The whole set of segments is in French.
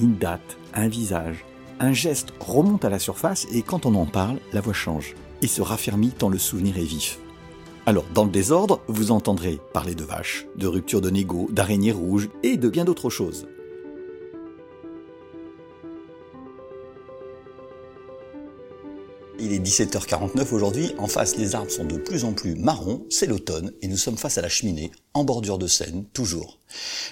une date, un visage, un geste remonte à la surface et quand on en parle, la voix change et se raffermit tant le souvenir est vif. Alors, dans le désordre, vous entendrez parler de vaches, de rupture de négo, d'araignées rouges et de bien d'autres choses. Il est 17h49 aujourd'hui, en face les arbres sont de plus en plus marrons, c'est l'automne et nous sommes face à la cheminée, en bordure de Seine, toujours.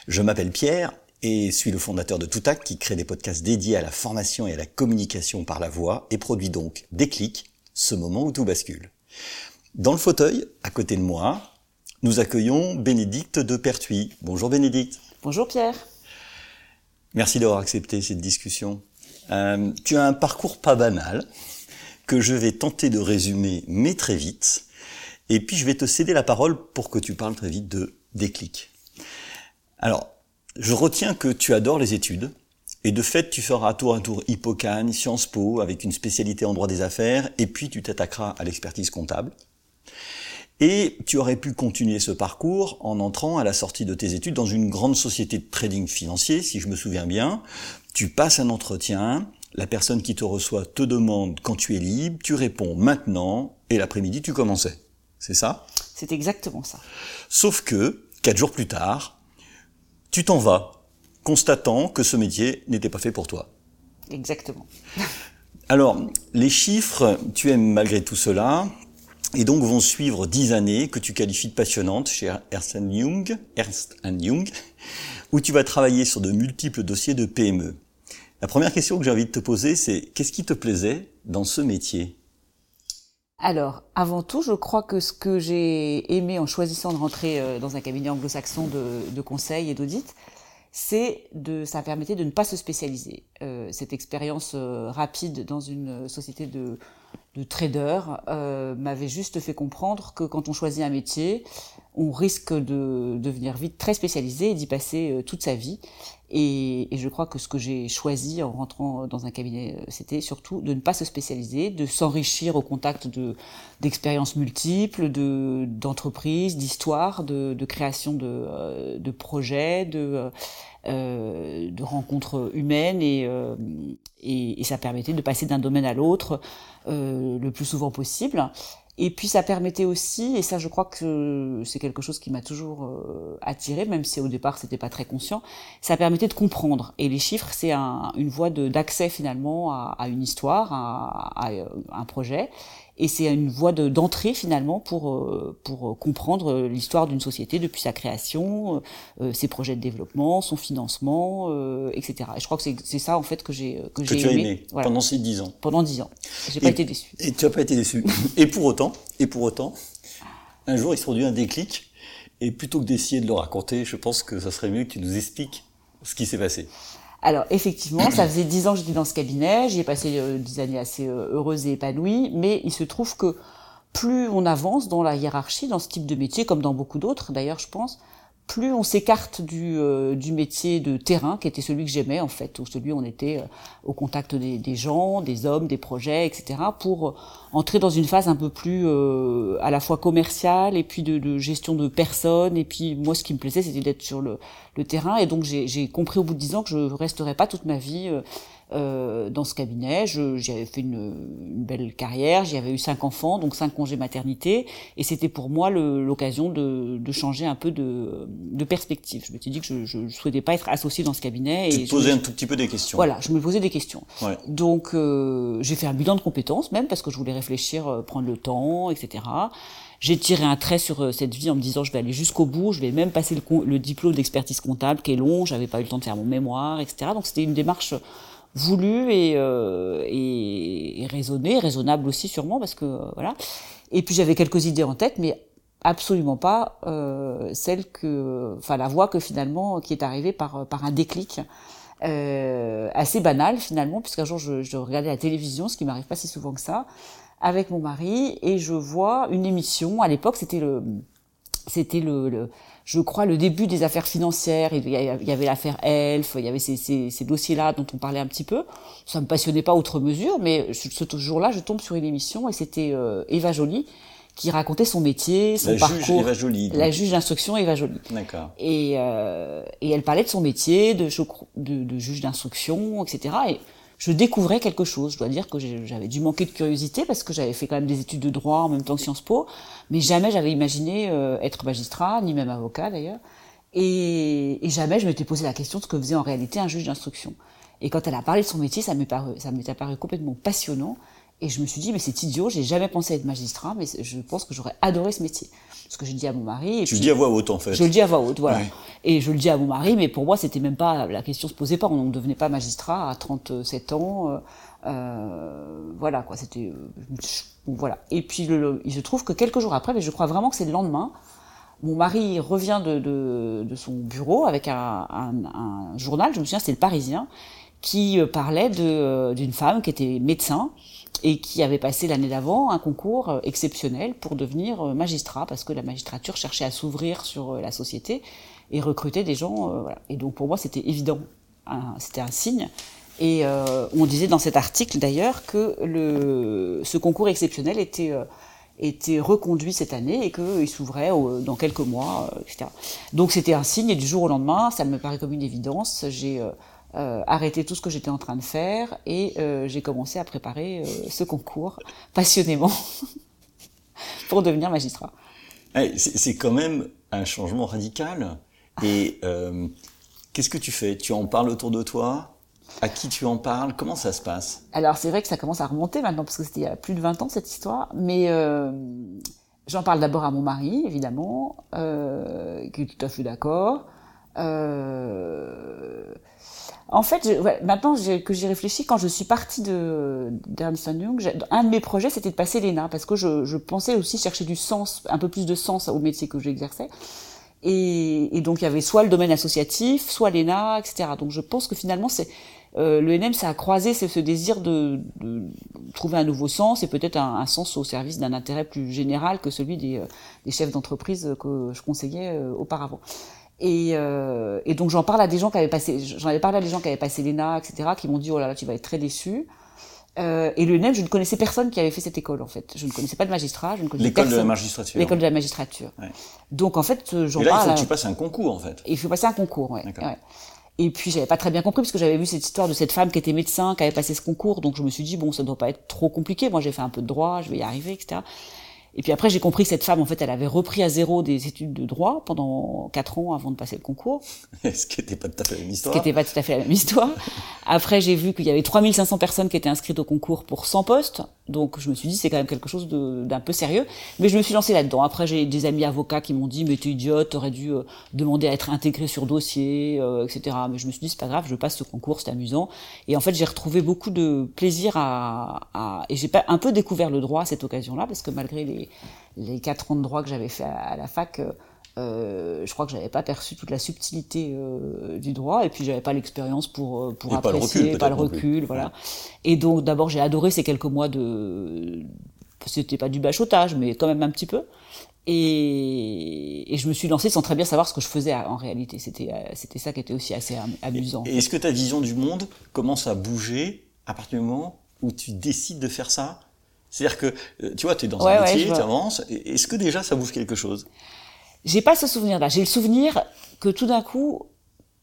Je m'appelle Pierre et suis le fondateur de Toutac qui crée des podcasts dédiés à la formation et à la communication par la voix et produit donc Déclic, ce moment où tout bascule. Dans le fauteuil, à côté de moi, nous accueillons Bénédicte de Pertuis. Bonjour Bénédicte. Bonjour Pierre. Merci d'avoir accepté cette discussion. Euh, tu as un parcours pas banal que je vais tenter de résumer, mais très vite. Et puis je vais te céder la parole pour que tu parles très vite de déclic. Alors, je retiens que tu adores les études, et de fait, tu feras tour à tour Hippocane, Sciences Po, avec une spécialité en droit des affaires, et puis tu t'attaqueras à l'expertise comptable. Et tu aurais pu continuer ce parcours en entrant à la sortie de tes études dans une grande société de trading financier, si je me souviens bien. Tu passes un entretien, la personne qui te reçoit te demande quand tu es libre, tu réponds maintenant, et l'après-midi tu commençais. C'est ça? C'est exactement ça. Sauf que, quatre jours plus tard, tu t'en vas, constatant que ce métier n'était pas fait pour toi. Exactement. Alors, les chiffres, tu aimes malgré tout cela, et donc vont suivre dix années que tu qualifies de passionnantes chez Ernst Young, Ernst Young, où tu vas travailler sur de multiples dossiers de PME. La première question que j'ai envie de te poser, c'est qu'est-ce qui te plaisait dans ce métier? Alors, avant tout, je crois que ce que j'ai aimé en choisissant de rentrer euh, dans un cabinet anglo-saxon de, conseil et d'audit, c'est de, ça permettait de ne pas se spécialiser. Euh, cette expérience euh, rapide dans une société de, de trader euh, m'avait juste fait comprendre que quand on choisit un métier, on risque de devenir vite très spécialisé et d'y passer toute sa vie. Et, et, je crois que ce que j'ai choisi en rentrant dans un cabinet, euh, c'était surtout de ne pas se spécialiser, de s'enrichir au contact de d'expériences multiples, de d'entreprises, d'histoires, de, de, création de, euh, de projets, de euh, de rencontres humaines et, euh, et, et, ça permettait de passer d'un domaine à l'autre euh, le plus souvent possible. Et puis ça permettait aussi, et ça je crois que c'est quelque chose qui m'a toujours euh, attiré, même si au départ c'était pas très conscient, ça permettait de comprendre. Et les chiffres, c'est un, une voie d'accès finalement à, une histoire, à, à, un projet, et c'est une voie d'entrée finalement pour euh, pour comprendre l'histoire d'une société depuis sa création, euh, ses projets de développement, son financement, euh, etc. Et je crois que c'est ça en fait que j'ai que, que j'ai aimé, aimé voilà. pendant ces dix ans. Pendant dix ans, j'ai pas été déçu. Et tu as pas été déçu. et pour autant, et pour autant, un jour il se produit un déclic. Et plutôt que d'essayer de le raconter, je pense que ça serait mieux que tu nous expliques ce qui s'est passé. Alors effectivement, ça faisait dix ans que j'étais dans ce cabinet, j'y ai passé euh, des années assez euh, heureuses et épanouies, mais il se trouve que plus on avance dans la hiérarchie, dans ce type de métier, comme dans beaucoup d'autres d'ailleurs je pense, plus on s'écarte du, euh, du métier de terrain, qui était celui que j'aimais en fait, où celui où on était euh, au contact des, gens, des hommes, des projets, etc., pour entrer dans une phase un peu plus euh, à la fois commerciale et puis de, de, gestion de personnes. Et puis moi, ce qui me plaisait, c'était d'être sur le, le, terrain. Et donc j'ai compris au bout de dix ans que je resterais pas toute ma vie euh, dans ce cabinet. J'avais fait une, une, belle carrière, j'y avais eu cinq enfants, donc cinq congés maternité, et c'était pour moi l'occasion de, de, changer un peu de, de perspective. Je me suis dit que je ne souhaitais pas être associée dans ce cabinet. Tu et te posais un tout petit peu des questions. Voilà, je me posais des questions. Ouais. Donc euh, j'ai fait un bilan de compétences même, parce que je voulais réfléchir, euh, prendre le temps, etc. J'ai tiré un trait sur euh, cette vie en me disant je vais aller jusqu'au bout, je vais même passer le, le diplôme d'expertise comptable qui est long, j'avais pas eu le temps de faire mon mémoire, etc. Donc c'était une démarche voulu et, euh, et, et, raisonné, raisonnable aussi sûrement parce que euh, voilà. Et puis j'avais quelques idées en tête, mais absolument pas euh, celle que, enfin la voie que finalement qui est arrivée par par un déclic euh, assez banal finalement, puisqu'un jour je, je, regardais la télévision, ce qui m'arrive pas si souvent que ça, avec mon mari, et je vois une émission. À l'époque, c'était le, c'était le, le, je crois, le début des affaires financières. Il y avait l'affaire Elf, il y avait ces, ces, ces dossiers-là dont on parlait un petit peu. Ça me passionnait pas outre mesure, mais ce jour-là, je tombe sur une émission et c'était euh, Eva Jolie qui racontait son métier, son la parcours. Juge Eva Jolie, la juge d'instruction Eva Jolie. D'accord. Et, euh, et elle parlait de son métier, de, de, de juge d'instruction, etc. Et je découvrais quelque chose. Je dois dire que j'avais dû manquer de curiosité parce que j'avais fait quand même des études de droit en même temps que Sciences Po, mais jamais j'avais imaginé euh, être magistrat, ni même avocat d'ailleurs. Et, et, jamais je m'étais posé la question de ce que faisait en réalité un juge d'instruction. Et quand elle a parlé de son métier, ça m'est apparu complètement passionnant. Et je me suis dit, mais c'est idiot, j'ai jamais pensé être magistrat, mais je pense que j'aurais adoré ce métier. Ce que j'ai dit à mon mari. Et tu le dis à voix haute, en fait. Je le dis à voix haute, voilà. Et je le dis à mon mari, mais pour moi, c'était même pas, la question se posait pas. On ne devenait pas magistrat à 37 ans. Euh, euh, voilà, quoi. C'était, euh, voilà. Et puis, le, il se trouve que quelques jours après, mais je crois vraiment que c'est le lendemain, mon mari revient de, de, de son bureau avec un, un, un, journal, je me souviens, c'était le Parisien, qui euh, parlait d'une femme qui était médecin et qui avait passé l'année d'avant un concours euh, exceptionnel pour devenir euh, magistrat, parce que la magistrature cherchait à s'ouvrir sur euh, la société et recruter des gens. Voilà. Et donc pour moi, c'était évident, c'était un signe. Et on disait dans cet article d'ailleurs que ce concours exceptionnel était, était reconduit cette année et qu'il s'ouvrait dans quelques mois, etc. Donc c'était un signe et du jour au lendemain, ça me paraît comme une évidence. J'ai euh, arrêté tout ce que j'étais en train de faire et euh, j'ai commencé à préparer euh, ce concours passionnément pour devenir magistrat. C'est quand même un changement radical. Et qu'est-ce que tu fais? Tu en parles autour de toi? À qui tu en parles? Comment ça se passe? Alors c'est vrai que ça commence à remonter maintenant parce que c'était il y a plus de 20 ans cette histoire, mais j'en parle d'abord à mon mari évidemment, qui est tout à fait d'accord. Euh, en fait, je, maintenant que j'y réfléchis, quand je suis partie de d'Ernst Young, un de mes projets c'était de passer l'ENA parce que je, je, pensais aussi chercher du sens, un peu plus de sens au métier que j'exerçais. Et, et, donc il y avait soit le domaine associatif, soit l'ENA, etc. Donc je pense que finalement c'est euh, le NM, ça a croisé ce, désir de, de, trouver un nouveau sens et peut-être un, un, sens au service d'un intérêt plus général que celui des, euh, des chefs d'entreprise que je conseillais euh, auparavant. Et, euh, et donc j'en parle à des gens qui avaient passé, j'en avais parlé à des gens qui avaient passé l'ENA, etc., qui m'ont dit oh là là tu vas être très déçu. Euh, et le NEM, je ne connaissais personne qui avait fait cette école en fait. Je ne connaissais pas de magistrat, je ne connaissais L'école de la magistrature. L'école de la magistrature. Ouais. Donc en fait, euh, j'en parle. Et là, il faut que tu passes un concours en fait. Et il faut passer un concours, ouais. ouais. Et puis j'avais pas très bien compris parce que j'avais vu cette histoire de cette femme qui était médecin, qui avait passé ce concours, donc je me suis dit bon, ça ne doit pas être trop compliqué. Moi, j'ai fait un peu de droit, je vais y arriver, etc. Et puis après, j'ai compris que cette femme, en fait, elle avait repris à zéro des études de droit pendant quatre ans avant de passer le concours. Ce qui n'était pas tout à fait la même histoire. Ce qui n'était pas tout à fait la même histoire. Après, j'ai vu qu'il y avait 3500 personnes qui étaient inscrites au concours pour 100 postes. Donc, je me suis dit, c'est quand même quelque chose d'un peu sérieux. Mais je me suis lancée là-dedans. Après, j'ai des amis avocats qui m'ont dit, mais t'es idiote, t'aurais dû euh, demander à être intégré sur dossier, euh, etc. Mais je me suis dit, c'est pas grave, je passe ce concours, c'est amusant. Et en fait, j'ai retrouvé beaucoup de plaisir à, à... et j'ai un peu découvert le droit à cette occasion-là, parce que malgré les, les quatre ans de droit que j'avais fait à, la fac, euh, je crois que j'avais pas perçu toute la subtilité euh, du droit et puis j'avais pas l'expérience pour euh, pour et apprécier, pas le recul, pas le recul voilà. Et donc d'abord j'ai adoré ces quelques mois de, c'était pas du bachotage mais quand même un petit peu. Et, et, je me suis lancée sans très bien savoir ce que je faisais en réalité. C'était c'était ça qui était aussi assez amusant. Et est-ce que ta vision du monde commence à bouger à partir du moment où tu décides de faire ça? C'est-à-dire que, euh, tu vois, tu es dans ouais, un métier, ouais, tu avances, est-ce que déjà ça bouge quelque chose? J'ai pas ce souvenir-là. J'ai le souvenir que tout d'un coup,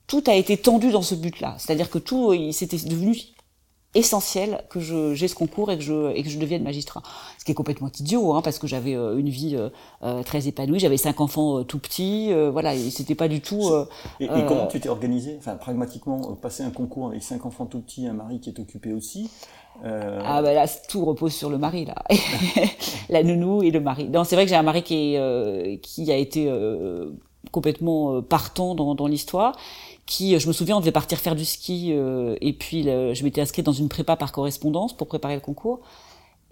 tout a été tendu dans ce but-là. C'est-à-dire que tout, c'était devenu essentiel que je j'ai ce concours et que je et que je devienne magistrat. Ce qui est complètement idiot, hein, parce que j'avais euh, une vie euh, euh, très épanouie, j'avais cinq enfants euh, tout petits, voilà, et c'était pas du tout. et, et comment tu t'es organisé, enfin pragmatiquement, passer un concours avec cinq enfants tout petits, un mari qui est occupé aussi. Ah bah là, tout repose sur le mari là, la nounou et le mari. Non, c'est vrai que j'ai un mari qui est qui a été complètement partant dans, dans l'histoire qui, je me souviens, on devait partir faire du ski, euh, et puis je m'étais inscrite dans une prépa par correspondance pour préparer le concours.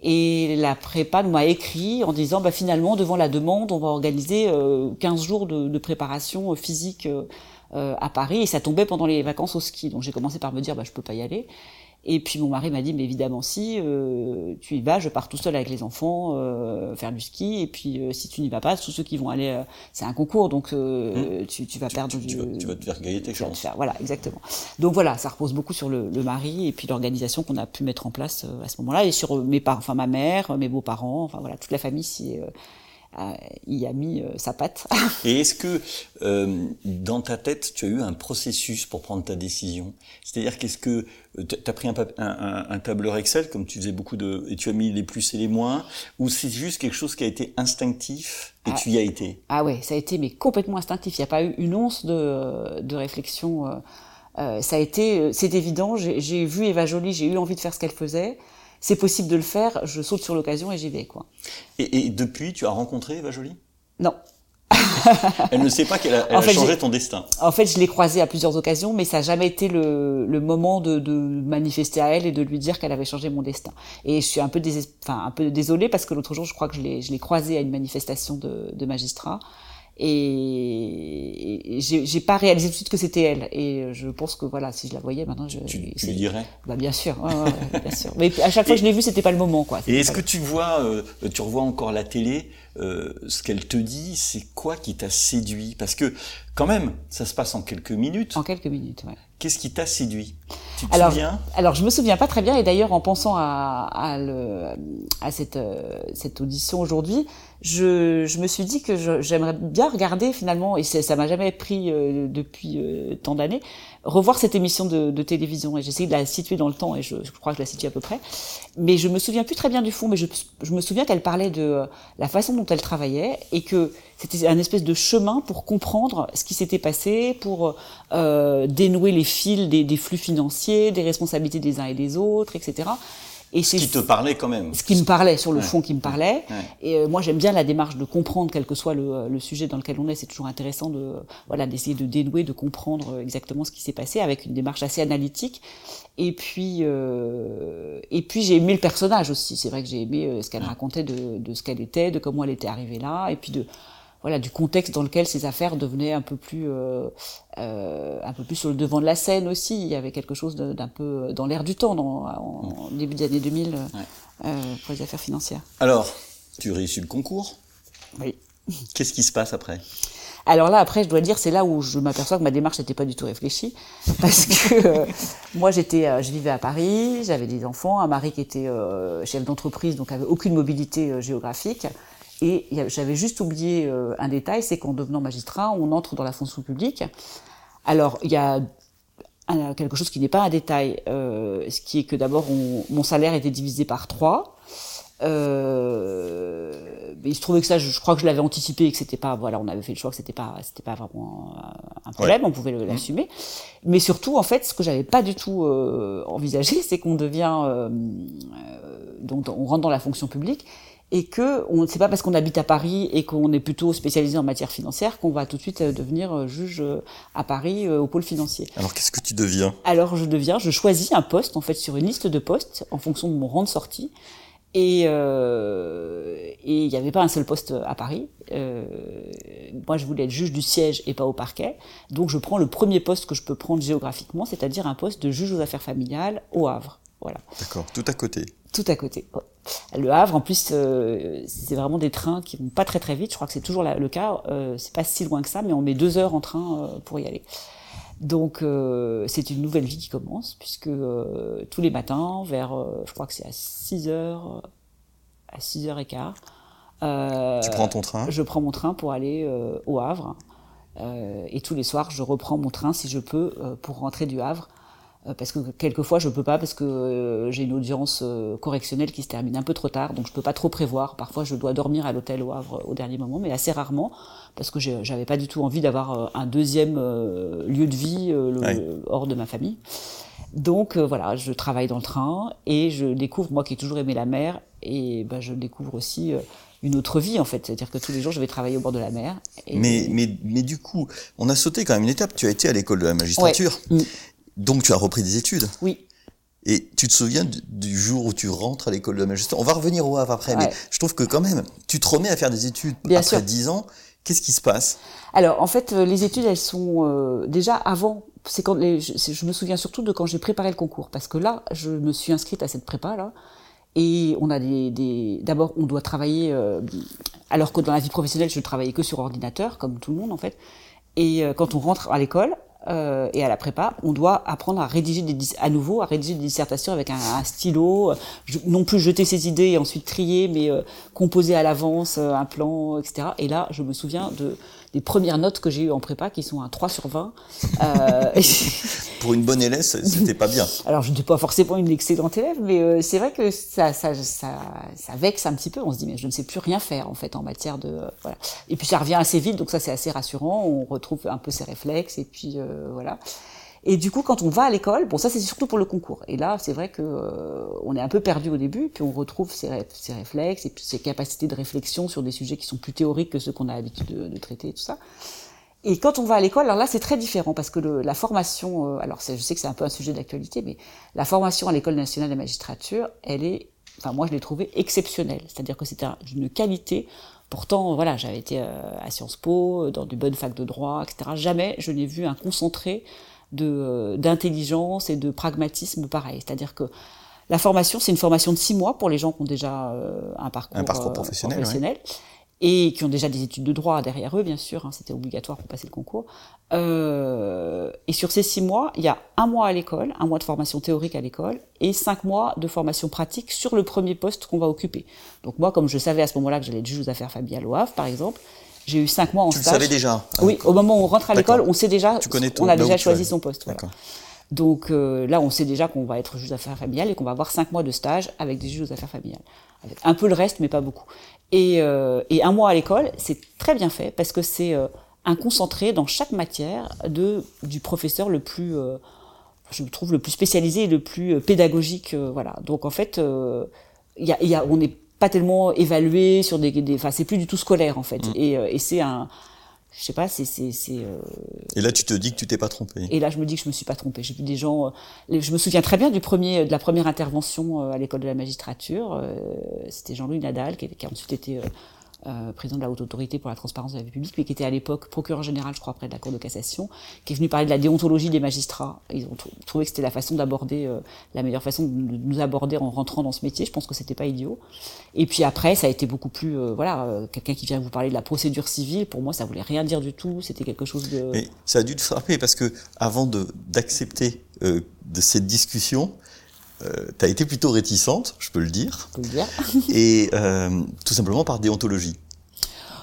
Et la prépa m'a écrit en disant, bah, finalement, devant la demande, on va organiser euh, 15 jours de, de préparation physique à Paris et ça tombait pendant les vacances au ski. Donc j'ai commencé par me dire bah je peux pas y aller. Et puis mon mari m'a dit, mais évidemment si, euh, tu y vas, je pars tout seul avec les enfants euh, faire du ski. Et puis euh, si tu n'y vas pas, tous ceux qui vont aller, c'est un concours, donc mmh. tu, tu, vas perdre du... Vas, tu vas, te faire gagner tes chances. Faire, voilà, exactement. Donc voilà, ça repose beaucoup sur le, le mari et puis l'organisation qu'on a pu mettre en place à ce moment-là et sur mes parents, enfin ma mère, mes beaux-parents, enfin voilà, toute la famille s'y y a mis sa patte. Et est-ce que euh, dans ta tête, tu as eu un processus pour prendre ta décision? C'est-à-dire qu'est-ce que tu as pris un, un, un, tableur Excel, comme tu faisais beaucoup de... et tu as mis les plus et les moins, ou c'est juste quelque chose qui a été instinctif et ah, tu y as été? Ah ouais, ça a été mais complètement instinctif. Il n'y a pas eu une once de, de réflexion. Euh, euh ça a été, euh, c'est évident. J'ai vu Eva Jolie, j'ai eu envie de faire ce qu'elle faisait. C'est possible de le faire. Je saute sur l'occasion et j'y vais quoi. Et, et depuis, tu as rencontré Eva Jolie? Non. elle ne sait pas qu'elle a, changé ton destin. En fait, je l'ai croisée à plusieurs occasions, mais ça n'a jamais été le, le moment de, de, manifester à elle et de lui dire qu'elle avait changé mon destin. Et je suis un peu, enfin, un peu désolée parce que l'autre jour, je crois que je l'ai croisée à une manifestation de, de magistrats et, j'ai pas réalisé tout de suite que c'était elle. Et je pense que voilà si je la voyais maintenant je tu, tu lui dirais? Bah bien sûr. Bien sûr. Mais à chaque fois que je l'ai vue c'était pas le moment quoi. et est-ce que tu vois euh, tu revois encore la télé euh, ce qu'elle te dit c'est quoi qui t'a séduit? Parce que quand même ça se passe en quelques minutes. En quelques minutes ouais. Qu'est-ce qui t'a séduit? Tu te alors, souviens? alors je me souviens pas très bien. Et d'ailleurs en pensant à à, le, à cette euh, cette audition aujourd'hui je, je me suis dit que j'aimerais bien regarder finalement, et ça m'a jamais pris euh, depuis euh, tant d'années, revoir cette émission de, de télévision. Et j'essaie de la situer dans le temps, et je, je, crois que je la situe à peu près. Mais je me souviens plus très bien du fond, mais je, je me souviens qu'elle parlait de euh, la façon dont elle travaillait, et que c'était un espèce de chemin pour comprendre ce qui s'était passé, pour euh, dénouer les fils des, des flux financiers, des responsabilités des uns et des autres, etc. Et ce qui te parlait quand même. Ce qui me parlait, sur le fond qui me parlait. Et euh, moi, j'aime bien la démarche de comprendre, quel que soit le, le sujet dans lequel on est. C'est toujours intéressant de, voilà, d'essayer de dénouer, de comprendre exactement ce qui s'est passé avec une démarche assez analytique. Et puis, euh, et puis j'ai aimé le personnage aussi. C'est vrai que j'ai aimé euh, ce qu'elle racontait de, de ce qu'elle était, de comment elle était arrivée là, et puis de voilà du contexte dans lequel ces affaires devenaient un peu plus euh, euh, un peu plus sur le devant de la scène aussi. Il y avait quelque chose d'un peu dans l'air du temps dans, en, début des années 2000 euh, pour les affaires financières. Alors tu réussis le concours? Oui. Qu'est-ce qui se passe après? Alors là, après, je dois dire, c'est là où je m'aperçois que ma démarche n'était pas du tout réfléchie, parce que euh, moi, j'étais, euh, je vivais à Paris, j'avais des enfants, un mari qui était euh, chef d'entreprise, donc avait aucune mobilité géographique. Et j'avais juste oublié euh, un détail, c'est qu'en devenant magistrat, on entre dans la fonction publique. Alors, il y a quelque chose qui n'est pas un détail, euh, ce qui est que d'abord, mon salaire était divisé par trois. Euh, il se trouvait que ça, je, crois que je l'avais anticipé et que c'était pas, voilà, on avait fait le choix que c'était pas, c'était pas vraiment un problème, on pouvait mmh. l'assumer. Mais surtout, en fait, ce que j'avais pas du tout euh, envisagé, c'est qu'on devient, donc on rentre dans la fonction publique et que on c'est pas parce qu'on habite à Paris et qu'on est plutôt spécialisé en matière financière qu'on va tout de suite euh, devenir euh, juge euh, à Paris au pôle financier. Alors qu'est-ce que tu deviens? Alors je deviens, je choisis un poste en fait sur une liste de postes en fonction de mon rang de sortie. Et euh, et il n'y avait pas un seul poste à Paris. Euh, moi, je voulais être juge du siège et pas au parquet. Donc, je prends le premier poste que je peux prendre géographiquement, c'est-à-dire un poste de juge aux affaires familiales au Havre. Voilà. D'accord, tout à côté. Tout à côté. Le Havre, en plus, euh, c'est vraiment des trains qui vont pas très très vite. Je crois que c'est toujours le cas. Euh, c'est pas si loin que ça, mais on met deux heures en train euh, pour y aller. Donc euh, c'est une nouvelle vie qui commence, puisque tous les matins, vers, je crois que c'est à 6 heures, à 6 heures et quart. tu prends ton train? Je prends mon train pour aller au Havre. et tous les soirs, je reprends mon train si je peux pour rentrer du Havre parce que quelquefois je peux pas parce que euh, j'ai une audience euh, correctionnelle qui se termine un peu trop tard, donc je peux pas trop prévoir. Parfois je dois dormir à l'hôtel au Havre au dernier moment, mais assez rarement parce que j'avais pas du tout envie d'avoir un deuxième lieu de vie hors de ma famille. Donc voilà, je travaille dans le train et je découvre moi qui ai toujours aimé la mer et ben, je découvre aussi une autre vie en fait, c'est-à-dire que tous les jours je vais travailler au bord de la mer. Mais mais mais du coup, on a sauté quand même une étape. Tu as été à l'école de la magistrature. Mm. Donc tu as repris des études. Oui. Et tu te souviens du, jour où tu rentres à l'école de magistrature On va revenir au Havre après, mais je trouve que quand même, tu te remets à faire des études après dix ans, Qu'est-ce qui se passe? Alors, en fait, euh, les études, elles sont euh, déjà avant. C'est quand les, je, je, me souviens surtout de quand j'ai préparé le concours, parce que là, je me suis inscrite à cette prépa là, et on a des, des d'abord, on doit travailler, euh, alors que dans la vie professionnelle, je travaillais que sur ordinateur, comme tout le monde en fait. Et quand on rentre à l'école, euh, et à la prépa, on doit apprendre à rédiger des, à nouveau à rédiger des dissertations avec un, stylo, non plus jeter ses idées et ensuite trier, mais euh, composer à l'avance euh, un plan, etc. Et là, je me souviens de des premières notes que j'ai eues en prépa qui sont un 3 sur 20. Euh, Pour une bonne élève, c'était pas bien. Alors, je n'étais pas forcément une excellente élève, mais euh, c'est vrai que ça, ça, ça, ça, vexe un petit peu. On se dit, mais je ne sais plus rien faire, en fait, en matière de... Euh, voilà. Et puis, ça revient assez vite, donc ça, c'est assez rassurant. On retrouve un peu ses réflexes, et puis, euh, voilà. Et du coup, quand on va à l'école, bon, ça c'est surtout pour le concours. Et là, c'est vrai que euh, on est un peu perdu au début, puis on retrouve ses, réflexes et puis ses capacités de réflexion sur des sujets qui sont plus théoriques que ceux qu'on a l'habitude de, traiter et tout ça. Et quand on va à l'école, alors là, c'est très différent parce que le, la formation, euh, alors je sais que c'est un peu un sujet d'actualité, mais la formation à l'école nationale de magistrature, elle est, enfin moi je l'ai trouvée exceptionnelle. C'est-à-dire que c'était d'une qualité Pourtant, voilà, j'avais été euh, à Sciences Po, dans de bonnes facs de droit, etc. Jamais je n'ai vu un concentré d'intelligence et de pragmatisme pareil. C'est-à-dire que la formation, c'est une formation de six mois pour les gens qui ont déjà euh, un parcours, un parcours professionnel, professionnel et qui ont déjà des études de droit derrière eux, bien sûr. Hein, C'était obligatoire pour passer le concours. Euh, et sur ces six mois, il y a un mois à l'école, un mois de formation théorique à l'école, et cinq mois de formation pratique sur le premier poste qu'on va occuper. Donc moi, comme je savais à ce moment-là que j'allais être juge aux affaires au Havre, par exemple, j'ai eu cinq mois en tu stage. Tu le savais déjà Oui, au moment où on rentre à l'école, on sait déjà, tu connais on a déjà choisi son poste. Voilà. Donc euh, là, on sait déjà qu'on va être juge aux affaires familiales et qu'on va avoir cinq mois de stage avec des juges aux affaires familiales. Avec un peu le reste, mais pas beaucoup. Et, euh, et un mois à l'école, c'est très bien fait parce que c'est euh, un concentré dans chaque matière de du professeur le plus, euh, je trouve le plus spécialisé et le plus pédagogique. voilà. Donc en fait, il y a, y a, on n'est pas tellement évalué sur des, des enfin c'est plus du tout scolaire en fait. Mmh. Et, et c'est un je sais pas, c'est c'est c'est. Euh... Et là, tu te dis que tu t'es pas trompé. Et là, je me dis que je me suis pas trompé. J'ai vu des gens. Euh, je me souviens très bien du premier, de la première intervention euh, à l'école de la magistrature. Euh, c'était Jean-Louis Nadal qui, qui, a ensuite été euh, président de la haute autorité pour la transparence de la vie publique, mais qui était à l'époque procureur général, je crois, près de la Cour de cassation, qui est venu parler de la déontologie des magistrats. Ils ont trouvé que c'était la façon d'aborder, euh, la meilleure façon de nous aborder en rentrant dans ce métier. Je pense que c'était pas idiot. Et puis après, ça a été beaucoup plus, euh, voilà, quelqu'un qui vient vous parler de la procédure civile, pour moi, ça voulait rien dire du tout. C'était quelque chose de. Mais ça a dû te frapper parce que avant de d'accepter de cette discussion, euh, tu as été plutôt réticente, je peux le dire. Je peux le dire. et euh, tout simplement par déontologie.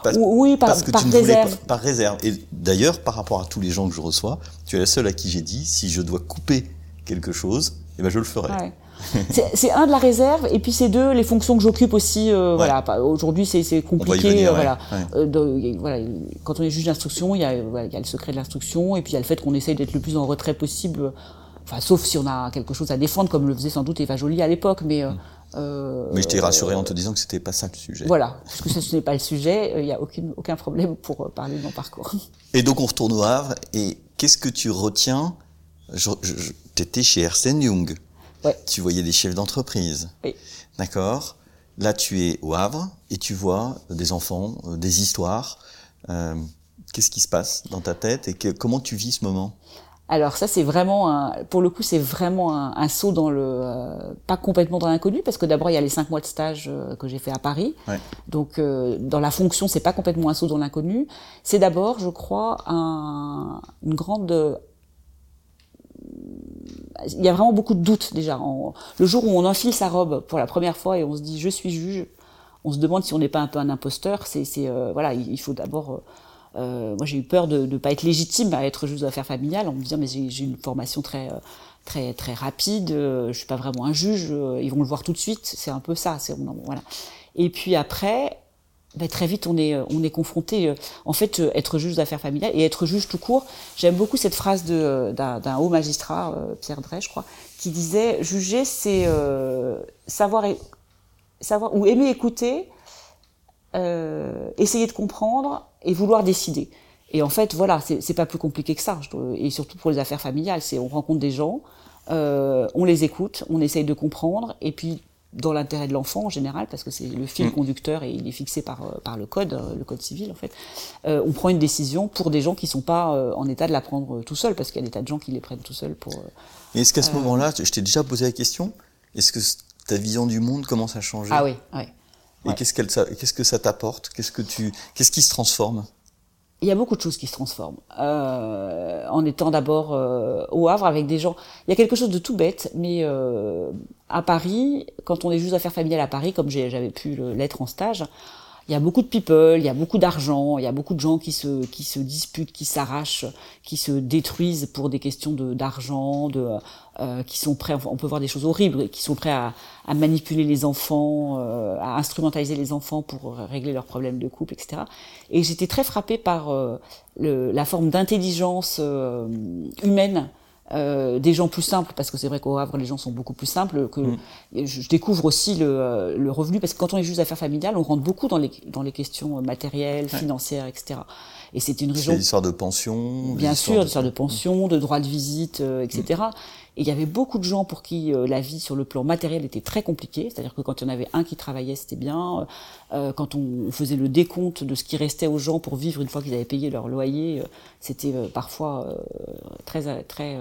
Parce, oui, par, parce que par tu réserve. Pas, par réserve. Et d'ailleurs, par rapport à tous les gens que je reçois, tu es la seule à qui j'ai dit si je dois couper quelque chose, eh ben je le ferai. Ouais. c'est un de la réserve et puis c'est deux les fonctions que j'occupe aussi euh, ouais. voilà aujourd'hui c'est compliqué venir, euh, voilà. Ouais. De, voilà quand on est juge d'instruction il y a il y a le secret de l'instruction et puis il y a le fait qu'on essaye d'être le plus en retrait possible Enfin, sauf si on a quelque chose à défendre, comme le faisait sans doute Eva Joly à l'époque, mais. Mmh. Euh, mais je t'ai rassuré en te disant que c'était pas ça le sujet. Voilà, parce que ça, ce n'est pas le sujet, il n'y a aucune, aucun problème pour parler de mon parcours. Et donc on retourne au Havre, et qu'est-ce que tu retiens? Je, je, je, Tu étais chez Ernst Young. Ouais. Tu voyais des chefs d'entreprise. Oui. D'accord. Là, tu es au Havre et tu vois des enfants, des histoires. Euh, Qu'est-ce qui se passe dans ta tête et que, comment tu vis ce moment? Alors ça c'est vraiment un, pour le coup c'est vraiment un, un, saut dans le euh, pas complètement dans l'inconnu parce que d'abord il y a les cinq mois de stage euh, que j'ai fait à Paris. Ouais. donc euh, dans la fonction c'est pas complètement un saut dans l'inconnu. C'est d'abord je crois un, une grande il y a vraiment beaucoup de doutes déjà. En, le jour où on enfile sa robe pour la première fois et on se dit je suis juge on se demande si on n'est pas un peu un imposteur. C'est euh, voilà il, il faut d'abord euh, moi, j'ai eu peur de ne pas être légitime à être juge d'affaires familiales en me disant mais j'ai une formation très très très rapide, euh, je suis pas vraiment un juge, euh, ils vont le voir tout de suite. C'est un peu ça. Et puis après, ben, très vite on est on est confronté. en fait, être juge d'affaires familiales et être juge tout court. J'aime beaucoup cette phrase d'un haut magistrat, Pierre Drey, je crois, qui disait juger, c'est savoir savoir ou aimer écouter. Euh, essayer de comprendre et vouloir décider. Et en fait, voilà, c'est pas plus compliqué que ça. Et surtout pour les affaires familiales, c'est on rencontre des gens, euh, on les écoute, on essaye de comprendre, et puis dans l'intérêt de l'enfant en général, parce que c'est le fil Mm. conducteur et il est fixé par, euh, par le code, euh, le code civil en fait. Euh, on prend une décision pour des gens qui sont pas euh, en état de la prendre tout seuls, parce qu'il y a des tas de gens qui les prennent tout seuls pour. Et est-ce qu'à ce moment-là, je t'ai déjà posé la question, est-ce que ta vision du monde commence à changer Ah oui, oui. Et qu'est-ce, qu'elle, ça- qu'est-ce que ça t'apporte? Qu'est-ce que tu, qu'est-ce qui se transforme? Il y a beaucoup de choses qui se transforment. Euh, en étant d'abord euh, au Havre avec des gens. Il y a quelque chose de tout bête, mais euh, à Paris, quand on est juste affaires familiales à Paris, comme j'avais pu l'être en stage, il y a beaucoup de people, il y a beaucoup d'argent, il y a beaucoup de gens qui se qui se disputent, qui s'arrachent, qui se détruisent pour des questions de d'argent, de euh, qui sont prêts. On peut voir des choses horribles, qui sont prêts à, à manipuler les enfants, euh, à instrumentaliser les enfants pour régler leurs problèmes de couple, etc. Et j'étais très frappée par euh, le, la forme d'intelligence humaine euh, des gens plus simples, parce que c'est vrai qu'au Havre, les gens sont beaucoup plus simples. Que Mm. je, je découvre aussi le, le revenu, parce que quand on est juste affaires familiales, on rentre beaucoup dans les, dans les questions matérielles, financières, etc. Et c'est une C'est région des histoires de pension Bien sûr, histoires de pension, de droits de visite, euh, etc. Et il y avait beaucoup de gens pour qui euh, la vie sur le plan matériel était très compliquée. C'est-à-dire que quand il y en avait un qui travaillait, c'était bien. Euh, quand on faisait le décompte de ce qui restait aux gens pour vivre une fois qu'ils avaient payé leur loyer, euh, c'était euh, parfois euh, très très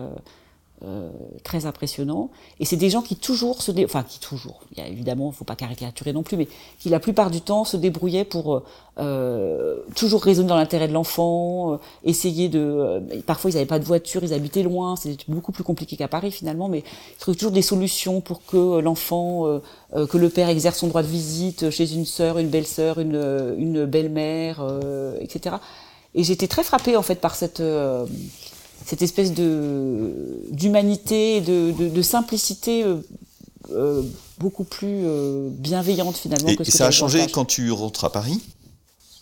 euh, euh, très impressionnant. Et c'est des gens qui toujours se dé... enfin qui toujours, il y a évidemment, faut pas caricaturer non plus, mais qui la plupart du temps se débrouillaient pour euh, toujours raisonner dans l'intérêt de l'enfant, euh, essayer de. euh, parfois ils n'avaient pas de voiture, ils habitaient loin, c'était beaucoup plus compliqué qu'à Paris finalement, mais ils trouvaient toujours des solutions pour que l'enfant, euh, euh, que le père exerce son droit de visite chez une sœur, une belle-sœur, une, euh, une belle-mère, euh, etc. Et j'étais très frappée en fait par cette euh, cette espèce de d'humanité, et de, de, de simplicité euh, euh, beaucoup plus euh, bienveillante finalement Et, que ce et que ça a changé quand tu rentres à Paris,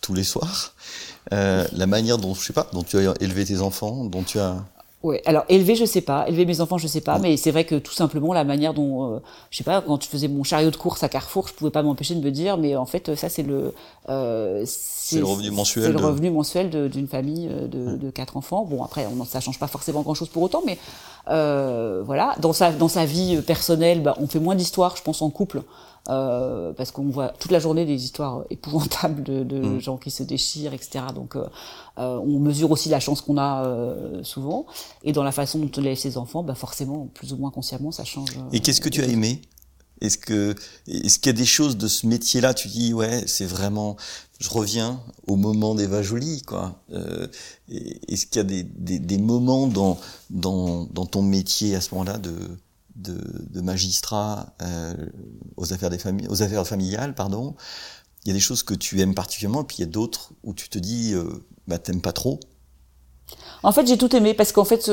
tous les soirs. Euh, la manière dont, je sais pas, dont tu as élevé tes enfants, dont tu as. Ouais, alors élever, je sais pas, élever mes enfants, je sais pas, mais c'est vrai que tout simplement la manière dont, euh, je sais pas, quand je faisais mon chariot de course à Carrefour, je pouvais pas m'empêcher de me dire, mais en fait, ça c'est le, euh, C'est le revenu mensuel c'est le revenu mensuel d'une famille euh, de, de quatre enfants. Bon, après, on, ça change pas forcément grand chose pour autant, mais euh, voilà, dans sa dans sa vie personnelle, bah, on fait moins d'histoires, je pense, en couple. Euh, parce qu'on voit toute la journée des histoires épouvantables de, de Mm. gens qui se déchirent, etc. Donc, euh, euh, on mesure aussi la chance qu'on a euh, souvent. Et dans la façon dont on élève ses enfants, bah forcément, plus ou moins consciemment, ça change. euh, Et qu'est-ce que tu as aimé? Est-ce que est-ce qu'il y a des choses de ce métier-là Tu dis ouais, c'est vraiment. Je reviens au moment d'Eva Jolie, quoi. Euh, est-ce qu'il y a des, des, des moments dans, dans dans ton métier à ce moment-là de de, de magistrat euh, aux affaires des familles, aux affaires familiales, pardon. Il y a des choses que tu aimes particulièrement, et puis il y a d'autres où tu te dis, euh, bah t'aimes pas trop. En fait, j'ai tout aimé parce qu'en fait,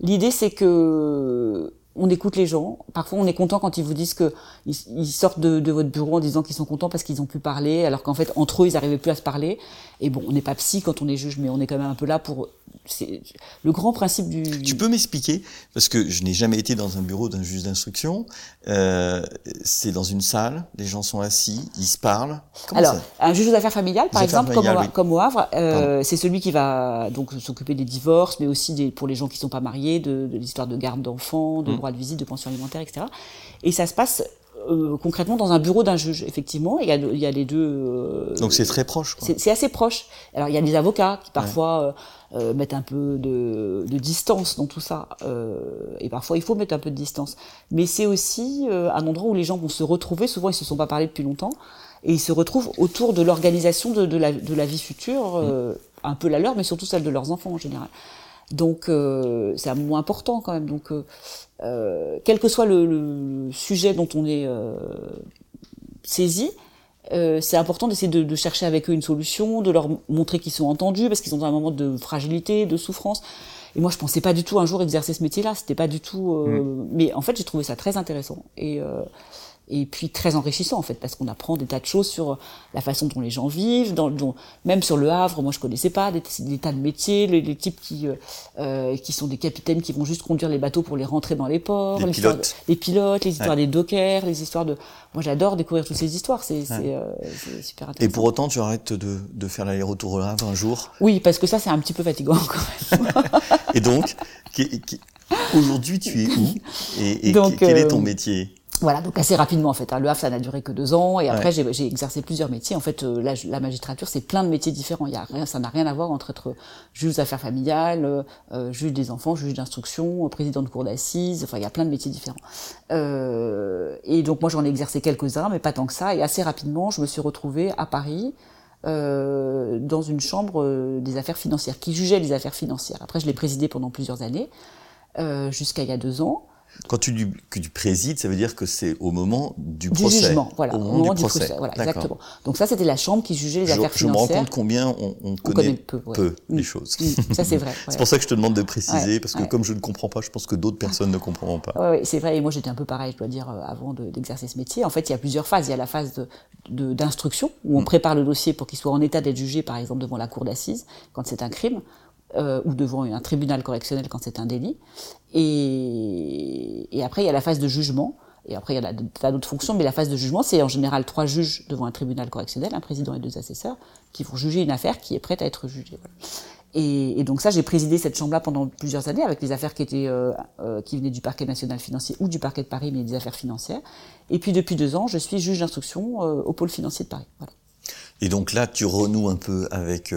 l'idée c'est que on écoute les gens. Parfois, on est content quand ils vous disent que ils, ils sortent de, de votre bureau en disant qu'ils sont contents parce qu'ils ont pu parler, alors qu'en fait, entre eux, ils n'arrivaient plus à se parler. Et bon, on n'est pas psy quand on est juge, mais on est quand même un peu là pour. C'est le grand principe du. Tu peux m'expliquer parce que je n'ai jamais été dans un bureau d'un juge d'instruction. Euh, c'est dans une salle, les gens sont assis, ils se parlent. Comment Alors, un juge aux affaires familiales, par affaires exemple, comme, au, oui. comme au Havre, euh, c'est celui qui va donc s'occuper des divorces, mais aussi des, pour les gens qui sont pas mariés, de, de l'histoire de garde d'enfants, de Mm. De visite, de pension alimentaire, etc. Et ça se passe euh, concrètement dans un bureau d'un juge, effectivement. Il y a, il y a les deux. euh, Donc c'est très proche. C'est assez proche. Alors il y a des avocats qui parfois euh, euh, mettent un peu de, de distance dans tout ça, et parfois il faut mettre un peu de distance. Mais c'est aussi un endroit où les gens vont se retrouver. Souvent ils se sont pas parlé depuis longtemps, et ils se retrouvent autour de l'organisation de, de, la, de la vie future, euh, un peu la leur, mais surtout celle de leurs enfants en général. Donc euh, c'est un moment important quand même. Donc euh, euh, quel que soit le, le sujet dont on est euh, saisi, euh, c'est important d'essayer de, de chercher avec eux une solution, de leur montrer qu'ils sont entendus parce qu'ils sont dans un moment de fragilité, de souffrance. Et moi, je pensais pas du tout un jour exercer ce métier-là. C'était pas du tout. euh, Mais en fait, j'ai trouvé ça très intéressant et euh, et puis très enrichissant en fait parce qu'on apprend des tas de choses sur la façon dont les gens vivent, dans, dont, même sur le Havre. Moi, je connaissais pas des, des tas de métiers, les, les types qui euh, euh, qui sont des capitaines qui vont juste conduire les bateaux pour les rentrer dans les ports, Les pilotes. de- les pilotes, les histoires Ouais. des dockers, les histoires de. Moi, j'adore découvrir toutes ces histoires. C'est c'est euh, super intéressant. Et pour autant, tu arrêtes de, de faire l'aller-retour au Havre un jour? Oui, parce que ça, c'est un petit peu fatigant quand même. Et donc, qui- qui- aujourd'hui, tu es où? Et, et Donc, quel est ton euh, métier? Voilà, donc assez rapidement en fait. Hein. Le Havre, ça n'a duré que deux ans, et après j'ai exercé plusieurs métiers. En fait, euh, la, la, magistrature, c'est plein de métiers différents. Il y a rien, ça n'a rien à voir entre être juge d'affaires affaires familiales, euh, euh, juge des enfants, juge d'instruction, président de cour d'assises. Enfin, il y a plein de métiers différents. Euh, et donc moi, j'en ai exercé quelques-uns, mais pas tant que ça. Et assez rapidement, je me suis retrouvée à Paris. dans une chambre des affaires financières, qui jugeait les affaires financières. Après, je l'ai présidée pendant plusieurs années, jusqu'à il y a deux ans. Quand tu dis que tu présides, ça veut dire que c'est au moment du, du procès. jugement, voilà, au moment, du, procès. Voilà, exactement. Donc ça, c'était la chambre qui jugeait les affaires financières. Je me rends compte combien on, on, connaît, peu, les choses. ça, c'est vrai. c'est pour ça que je te demande de préciser, parce que comme je ne comprends pas, je pense que d'autres personnes ne comprendront pas. Oui, c'est vrai. Et moi, j'étais un peu pareil, je dois dire, euh, avant d'exercer ce métier. En fait, il y a plusieurs phases. Il y a la phase d'instruction, de, où on mm. prépare le dossier pour qu'il soit en état d'être jugé, par exemple, devant la cour d'assises, quand c'est un crime. Euh, ou devant un tribunal correctionnel quand c'est un délit. Et, après, il y a la phase de jugement. Et après, il y a d'autres fonctions, mais la phase de jugement, c'est en général trois juges devant un tribunal correctionnel, un président et deux assesseurs, qui vont juger une affaire qui est prête à être jugée. Et, et, donc ça, j'ai présidé cette chambre-là pendant plusieurs années avec les affaires qui étaient euh, euh, qui venaient du parquet national financier ou du parquet de Paris, mais des affaires financières. Et puis depuis deux ans, je suis juge d'instruction euh, au pôle financier de Paris. Voilà. Et donc là, tu renoues un peu avec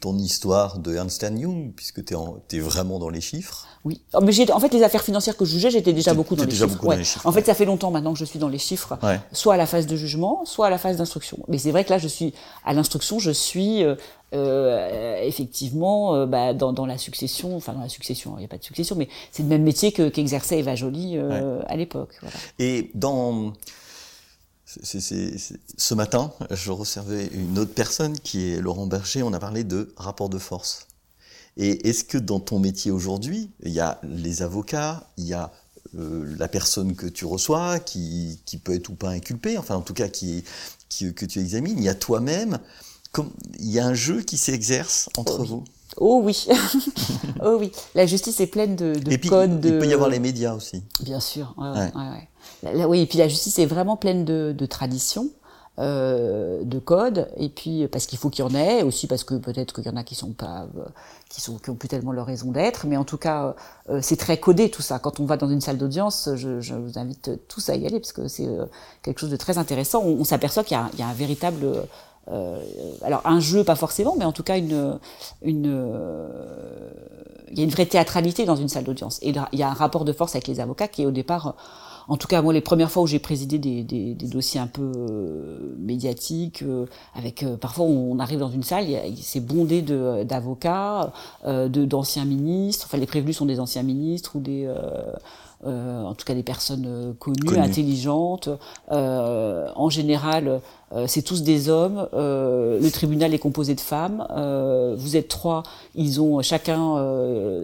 ton histoire de Ernst Young, puisque tu es, es, vraiment dans les chiffres. Oui, oh, mais en fait, les affaires financières que je jugeais, j'étais déjà, beaucoup dans les, déjà chiffres. Beaucoup dans les chiffres. En fait, ça fait longtemps maintenant que je suis dans les chiffres, soit à la phase de jugement, soit à la phase d'instruction. Mais c'est vrai que là, je suis à l'instruction, je suis euh, euh, effectivement euh, bah, dans, dans, la succession, enfin dans la succession, il n'y a pas de succession, mais c'est le même métier que qu'exerçait Eva Joly euh, à l'époque. Voilà. Et dans ce matin, je recevais une autre personne qui est Laurent Berger. On a parlé de rapport de force. Et est-ce que dans ton métier aujourd'hui, il y a les avocats, il y a euh, la personne que tu reçois, qui, qui, peut être ou pas inculpée, enfin en tout cas qui, qui que tu examines, il y a toi-même, comme, il y a un jeu qui s'exerce entre vous? Oh oui, oh oui. La justice est pleine de, de et puis, codes. Il peut y avoir les médias aussi. Bien sûr. Ouais, ouais. Ouais, oui, et puis la justice est vraiment pleine de, de traditions. Euh, de codes et puis parce qu'il faut qu'il y en ait aussi parce que peut-être qu'il y en a qui sont pas euh, qui sont qui ont plus tellement leur raison d'être mais en tout cas euh, c'est très codé tout ça quand on va dans une salle d'audience je, je, vous invite tous à y aller parce que c'est quelque chose de très intéressant on, on s'aperçoit qu'il y, y, a un véritable alors un jeu pas forcément, mais en tout cas une, une, euh, il y a une vraie théâtralité dans une salle d'audience. Et il y a un rapport de force avec les avocats qui est au départ, en tout cas moi les premières fois où j'ai présidé des, des, des, dossiers un peu euh, médiatiques, avec parfois on arrive dans une salle, c'est bondé d'avocats, de, d'anciens ministres, enfin les prévenus sont des anciens ministres ou des euh, en tout cas des personnes euh, connues, intelligentes. Euh, en général, c'est tous des hommes. le tribunal est composé de femmes. vous êtes trois, ils ont chacun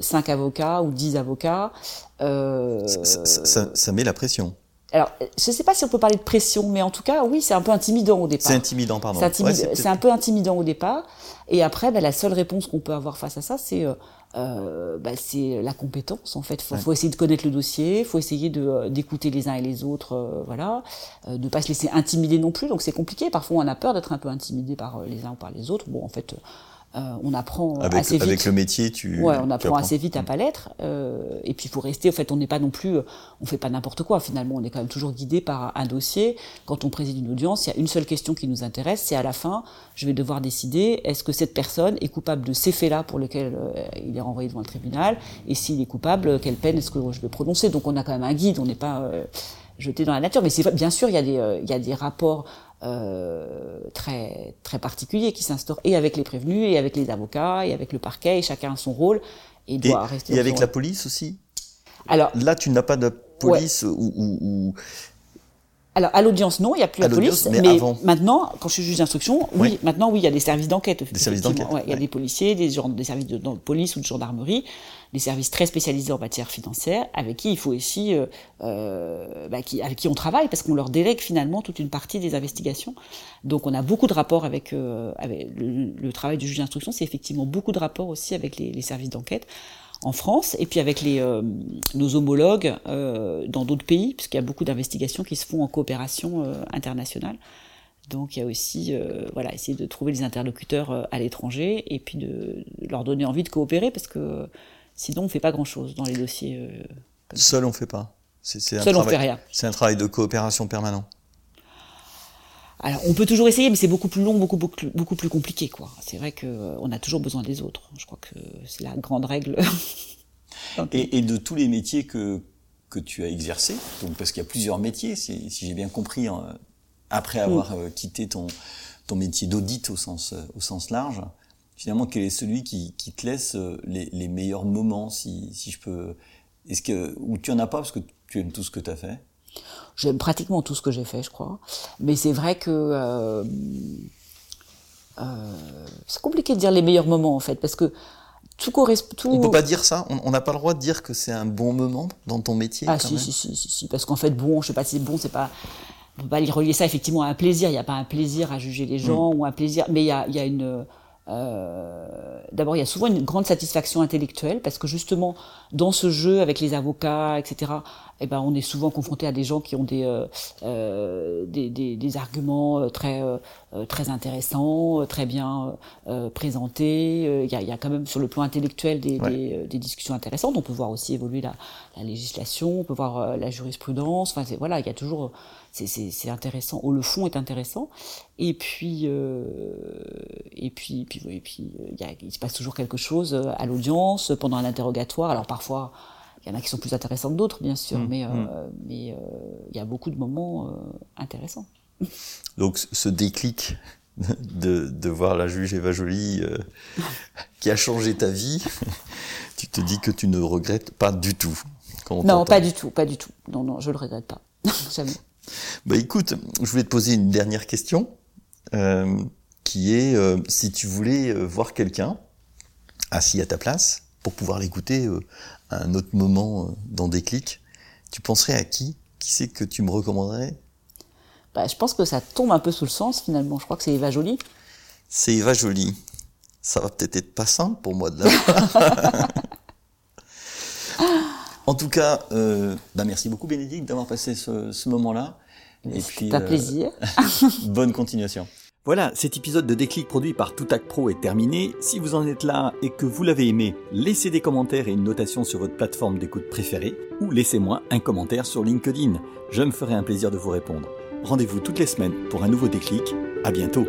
cinq avocats ou dix avocats. Ça, ça, ça, met la pression. Alors, je ne sais pas si on peut parler de pression, mais en tout cas, oui, c'est un peu intimidant au départ. C'est intimidant, pardon. C'est un peu intimidant au départ. Et après, bah, la seule réponse qu'on peut avoir face à ça, c'est euh, bah, c'est la compétence en fait. Faut, faut essayer de connaître le dossier, faut essayer de euh, d'écouter les uns et les autres, euh, voilà, euh, de pas se laisser intimider non plus. Donc c'est compliqué. Parfois on a peur d'être un peu intimidé par euh, les uns ou par les autres. Bon en fait, euh, on apprend avec, assez vite. Avec le métier, tu. Ouais, on apprend assez vite à pas l'être. Euh, et puis il faut rester. En fait, on n'est pas non plus, on fait pas n'importe quoi. Finalement, on est quand même toujours guidé par un dossier. Quand on préside une audience, il y a une seule question qui nous intéresse, c'est à la fin, je vais devoir décider est-ce que cette personne est coupable de ces faits-là pour lesquels euh, il est renvoyé devant le tribunal, et s'il est coupable, quelle peine est-ce que je vais prononcer? Donc on a quand même un guide. On n'est pas euh, jeté dans la nature. Mais c'est bien sûr, il y a des, il y a des rapports euh, très très particulier qui s'instaure et avec les prévenus et avec les avocats et avec le parquet et chacun a son rôle et doit rester. Et avec la police aussi? Alors là, tu n'as pas de police ou, ou, ou, alors à l'audience non, il n'y a plus la police, mais, maintenant, quand je suis juge d'instruction, oui, maintenant oui, il y a des services d'enquête. Des services d'enquête. Ouais, il y a des policiers, des, des services de, police ou de gendarmerie, des services très spécialisés en matière financière, avec qui il faut aussi, euh, euh, bah, qui, avec qui on travaille parce qu'on leur délègue finalement toute une partie des investigations. Donc on a beaucoup de rapports avec, euh, avec le, travail du juge d'instruction, c'est effectivement beaucoup de rapports aussi avec les, les services d'enquête en France et puis avec les, euh, nos homologues euh, dans d'autres pays, puisqu'il y a beaucoup d'investigations qui se font en coopération euh, internationale. Donc il y a aussi voilà essayer de trouver des interlocuteurs à l'étranger et puis de, leur donner envie de coopérer parce que sinon on fait pas grand chose dans les dossiers. Seul on fait pas. C'est un, Seul, on travail- fait rien. c'est un travail de coopération permanent. Alors, on peut toujours essayer, mais c'est beaucoup plus long, beaucoup, beaucoup, beaucoup plus compliqué, quoi. C'est vrai que euh, on a toujours besoin des autres. Je crois que c'est la grande règle. Et, et de tous les métiers que, que tu as exercés, donc parce qu'il y a plusieurs métiers, si, si j'ai bien compris, euh, après avoir euh, quitté ton, ton métier d'audit au sens, euh, au sens large, finalement, quel est celui qui, qui te laisse euh, les, les meilleurs moments, si, si je peux... Est-ce que, ou tu en as pas parce que tu aimes tout ce que tu as fait? J'aime pratiquement tout ce que j'ai fait, je crois. Mais c'est vrai que euh, euh, c'est compliqué de dire les meilleurs moments, en fait, parce que tout correspond. Tout... On peut pas dire ça? On n'a pas le droit de dire que c'est un bon moment dans ton métier Ah quand si, même? si, si, si, si, parce qu'en fait, bon, je sais pas si c'est bon, c'est pas... On peut pas y relier ça effectivement à un plaisir. Il n'y a pas un plaisir à juger les gens ou un plaisir, mais il y a, il y a une... euh, D'abord, il y a souvent une grande satisfaction intellectuelle parce que justement, dans ce jeu avec les avocats, etc., eh ben, on est souvent confronté à des gens qui ont des, euh, euh, des, des, des arguments euh, très, très intéressants, très bien euh, présentés. Il y, a, il y a quand même sur le plan intellectuel des, Ouais. des, des discussions intéressantes. On peut voir aussi évoluer la, la législation, on peut voir la jurisprudence. Enfin, voilà, il y a toujours, c'est- intéressant. Oh, le fond est intéressant. Et puis, euh, et puis, et puis, euh, il, y a, il se passe toujours quelque chose euh, à l'audience pendant un interrogatoire. Alors parfois, il y en a qui sont plus intéressants que d'autres, bien sûr, Mm, mais, euh, mm. mais euh, il y a beaucoup de moments intéressants. Donc ce déclic de, de voir la juge Eva Joly euh, qui a changé ta vie, tu te dis que tu ne regrettes pas du tout. quand on Non, pas du tout, pas du tout. Non, non, je le regrette pas. Jamais. Bah écoute, je voulais te poser une dernière question, euh, qui est euh, si tu voulais euh, voir quelqu'un assis à ta place pour pouvoir l'écouter euh, à un autre moment dans des clics, tu penserais à qui? Qui c'est que tu me recommanderais? Bah, je pense que ça tombe un peu sous le sens finalement. Je crois que c'est Eva Joly. C'est Eva Joly. Ça va peut-être être pas simple pour moi de la En tout cas, euh, bah merci beaucoup Bénédicte d'avoir passé ce, ce moment-là. Et puis, un euh, plaisir. bonne continuation. Voilà, cet épisode de Déclic produit par Toutac Pro est terminé. Si vous en êtes là et que vous l'avez aimé, laissez des commentaires et une notation sur votre plateforme d'écoute préférée ou laissez-moi un commentaire sur LinkedIn. Je me ferai un plaisir de vous répondre. Rendez-vous toutes les semaines pour un nouveau déclic. À bientôt.